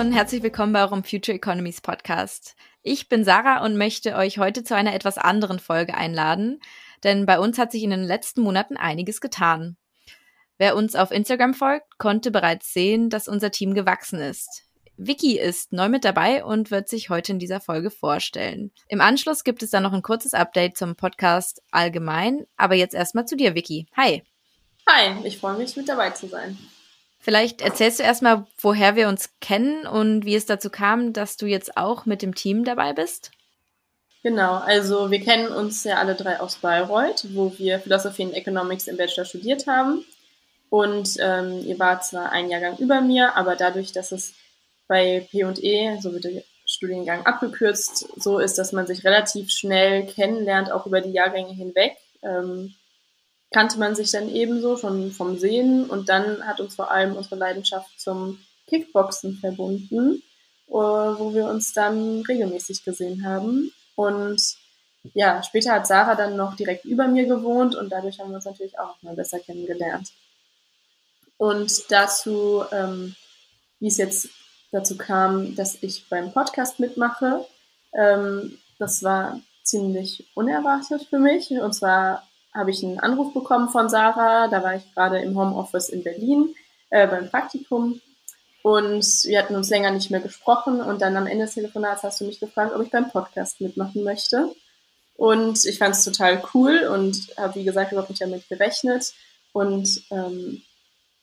und herzlich willkommen bei eurem Future Economies Podcast. Ich bin Sarah und möchte euch heute zu einer etwas anderen Folge einladen, denn bei uns hat sich in den letzten Monaten einiges getan. Wer uns auf Instagram folgt, konnte bereits sehen, dass unser Team gewachsen ist. Vicky ist neu mit dabei und wird sich heute in dieser Folge vorstellen. Im Anschluss gibt es dann noch ein kurzes Update zum Podcast allgemein, aber jetzt erstmal zu dir, Vicky. Hi. Hi, ich freue mich, mit dabei zu sein. Vielleicht erzählst du erstmal, woher wir uns kennen und wie es dazu kam, dass du jetzt auch mit dem Team dabei bist. Genau, also wir kennen uns ja alle drei aus Bayreuth, wo wir Philosophy and Economics im Bachelor studiert haben. Und ähm, ihr wart zwar ein Jahrgang über mir, aber dadurch, dass es bei P&E, so wird der Studiengang abgekürzt, so ist, dass man sich relativ schnell kennenlernt, auch über die Jahrgänge hinweg. Ähm, kannte man sich dann ebenso schon vom Sehen und dann hat uns vor allem unsere Leidenschaft zum Kickboxen verbunden, äh, wo wir uns dann regelmäßig gesehen haben. Und ja, später hat Sarah dann noch direkt über mir gewohnt und dadurch haben wir uns natürlich auch mal besser kennengelernt. Und dazu, ähm, wie es jetzt dazu kam, dass ich beim Podcast mitmache, ähm, das war ziemlich unerwartet für mich. Und zwar habe ich einen Anruf bekommen von Sarah. Da war ich gerade im Homeoffice in Berlin äh, beim Praktikum. Und wir hatten uns länger nicht mehr gesprochen. Und dann am Ende des Telefonats hast du mich gefragt, ob ich beim Podcast mitmachen möchte. Und ich fand es total cool und habe, wie gesagt, überhaupt nicht damit gerechnet. Und ähm,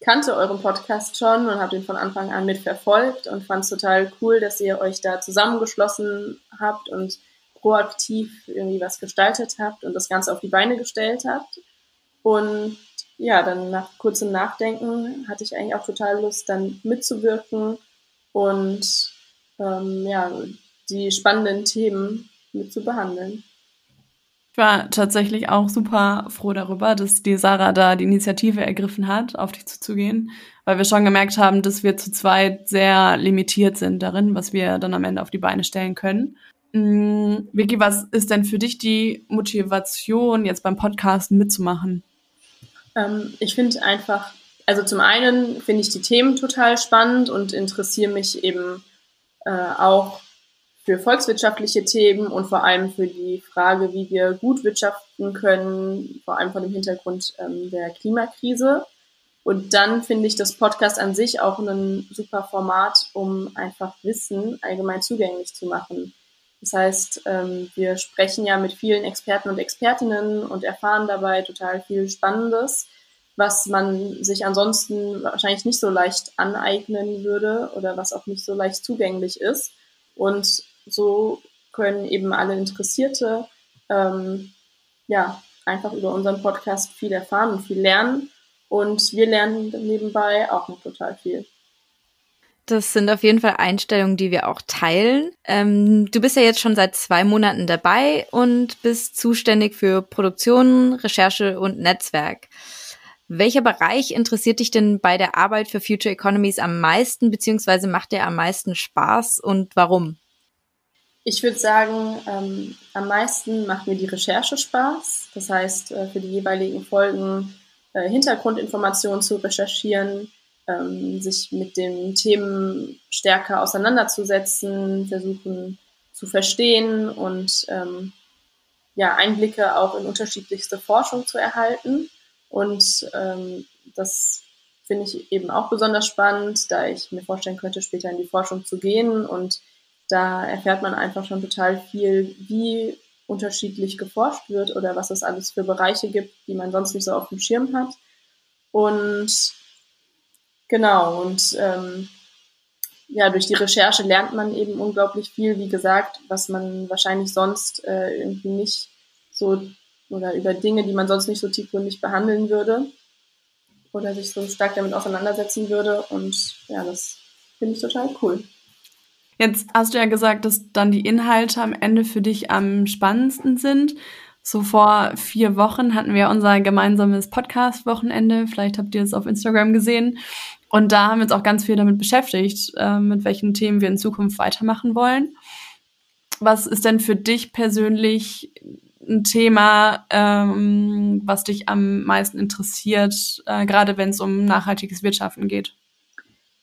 kannte euren Podcast schon und habe den von Anfang an mitverfolgt und fand es total cool, dass ihr euch da zusammengeschlossen habt und proaktiv irgendwie was gestaltet habt und das Ganze auf die Beine gestellt habt. Und ja, dann nach kurzem Nachdenken hatte ich eigentlich auch total Lust, dann mitzuwirken und ähm, ja, die spannenden Themen mit zu behandeln. Ich war tatsächlich auch super froh darüber, dass die Sarah da die Initiative ergriffen hat, auf dich zuzugehen, weil wir schon gemerkt haben, dass wir zu zweit sehr limitiert sind darin, was wir dann am Ende auf die Beine stellen können. Mm, Vicky, was ist denn für dich die Motivation, jetzt beim Podcasten mitzumachen? Ähm, ich finde einfach, also zum einen finde ich die Themen total spannend und interessiere mich eben äh, auch für volkswirtschaftliche Themen und vor allem für die Frage, wie wir gut wirtschaften können, vor allem vor dem Hintergrund ähm, der Klimakrise. Und dann finde ich das Podcast an sich auch ein super Format, um einfach Wissen allgemein zugänglich zu machen. Das heißt, ähm, wir sprechen ja mit vielen Experten und Expertinnen und erfahren dabei total viel Spannendes, was man sich ansonsten wahrscheinlich nicht so leicht aneignen würde oder was auch nicht so leicht zugänglich ist. Und so können eben alle Interessierte ähm, ja einfach über unseren Podcast viel erfahren und viel lernen. Und wir lernen nebenbei auch noch total viel. Das sind auf jeden Fall Einstellungen, die wir auch teilen. Ähm, du bist ja jetzt schon seit zwei Monaten dabei und bist zuständig für Produktion, Recherche und Netzwerk. Welcher Bereich interessiert dich denn bei der Arbeit für Future Economies am meisten, beziehungsweise macht dir am meisten Spaß und warum? Ich würde sagen, ähm, am meisten macht mir die Recherche Spaß. Das heißt, äh, für die jeweiligen Folgen äh, Hintergrundinformationen zu recherchieren, ähm, sich mit den Themen stärker auseinanderzusetzen, versuchen zu verstehen und ähm, ja, Einblicke auch in unterschiedlichste Forschung zu erhalten. Und ähm, das finde ich eben auch besonders spannend, da ich mir vorstellen könnte, später in die Forschung zu gehen. Und da erfährt man einfach schon total viel, wie unterschiedlich geforscht wird oder was es alles für Bereiche gibt, die man sonst nicht so auf dem Schirm hat. Und Genau, und ähm, ja, durch die Recherche lernt man eben unglaublich viel, wie gesagt, was man wahrscheinlich sonst äh, irgendwie nicht so oder über Dinge, die man sonst nicht so tiefgründig behandeln würde oder sich so stark damit auseinandersetzen würde. Und ja, das finde ich total cool. Jetzt hast du ja gesagt, dass dann die Inhalte am Ende für dich am spannendsten sind. So vor vier Wochen hatten wir unser gemeinsames Podcast-Wochenende. Vielleicht habt ihr es auf Instagram gesehen. Und da haben wir uns auch ganz viel damit beschäftigt, äh, mit welchen Themen wir in Zukunft weitermachen wollen. Was ist denn für dich persönlich ein Thema, ähm, was dich am meisten interessiert, äh, gerade wenn es um nachhaltiges Wirtschaften geht?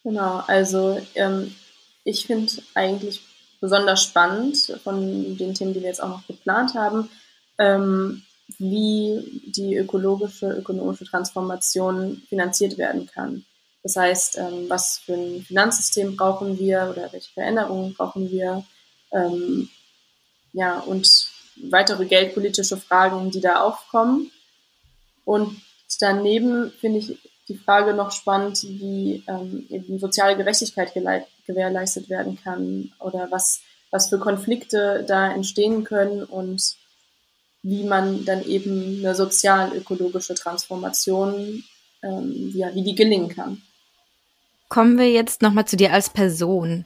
Genau, also ähm, ich finde eigentlich besonders spannend von den Themen, die wir jetzt auch noch geplant haben, ähm, wie die ökologische, ökonomische Transformation finanziert werden kann. Das heißt, ähm, was für ein Finanzsystem brauchen wir oder welche Veränderungen brauchen wir? Ähm, ja, und weitere geldpolitische Fragen, die da aufkommen. Und daneben finde ich die Frage noch spannend, wie ähm, eben soziale Gerechtigkeit gewährleistet werden kann oder was, was für Konflikte da entstehen können und wie man dann eben eine sozial-ökologische Transformation, ähm, ja, wie die gelingen kann. Kommen wir jetzt nochmal zu dir als Person.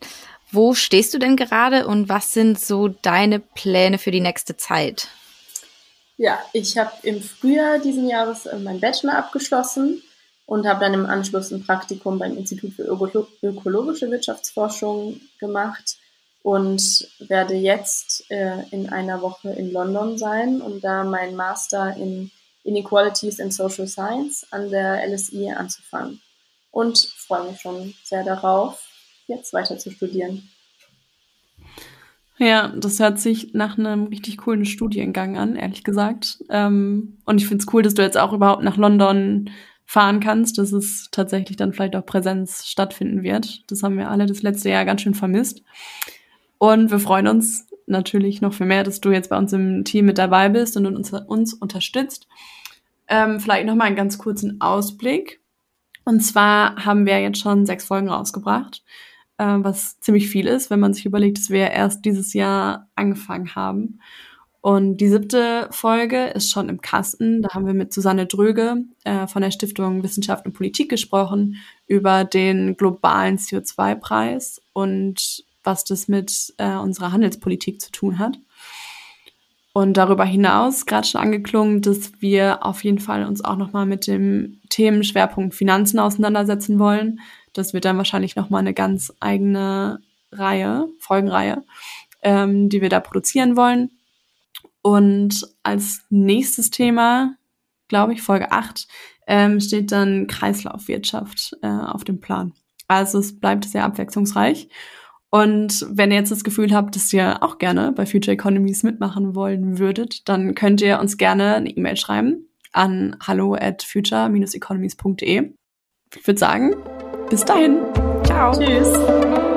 Wo stehst du denn gerade und was sind so deine Pläne für die nächste Zeit? Ja, ich habe im Frühjahr diesen Jahres äh, meinen Bachelor abgeschlossen und habe dann im Anschluss ein Praktikum beim Institut für ökologische Wirtschaftsforschung gemacht und werde jetzt äh, in einer Woche in London sein und da meinen Master in Inequalities in Social Science an der LSI anzufangen. Und freue mich schon sehr darauf, jetzt weiter zu studieren. Ja, das hört sich nach einem richtig coolen Studiengang an, ehrlich gesagt. Ähm, und ich finde es cool, dass du jetzt auch überhaupt nach London fahren kannst, dass es tatsächlich dann vielleicht auch Präsenz stattfinden wird. Das haben wir alle das letzte Jahr ganz schön vermisst. Und wir freuen uns natürlich noch viel mehr, dass du jetzt bei uns im Team mit dabei bist und uns, uns unterstützt. Ähm, vielleicht noch mal einen ganz kurzen Ausblick. Und zwar haben wir jetzt schon sechs Folgen rausgebracht, äh, was ziemlich viel ist, wenn man sich überlegt, dass wir erst dieses Jahr angefangen haben. Und die siebte Folge ist schon im Kasten. Da haben wir mit Susanne Dröge äh, von der Stiftung Wissenschaft und Politik gesprochen über den globalen CO2-Preis und was das mit äh, unserer Handelspolitik zu tun hat. Und darüber hinaus, gerade schon angeklungen, dass wir auf jeden Fall uns auch nochmal mit dem Themenschwerpunkt Finanzen auseinandersetzen wollen. Das wird dann wahrscheinlich nochmal eine ganz eigene Reihe, Folgenreihe, ähm, die wir da produzieren wollen. Und als nächstes Thema, glaube ich, Folge 8, ähm, steht dann Kreislaufwirtschaft äh, auf dem Plan. Also es bleibt sehr abwechslungsreich. Und wenn ihr jetzt das Gefühl habt, dass ihr auch gerne bei Future Economies mitmachen wollen würdet, dann könnt ihr uns gerne eine E-Mail schreiben an hallo at future-economies.de. Ich würde sagen, bis dahin. Ciao. Tschüss.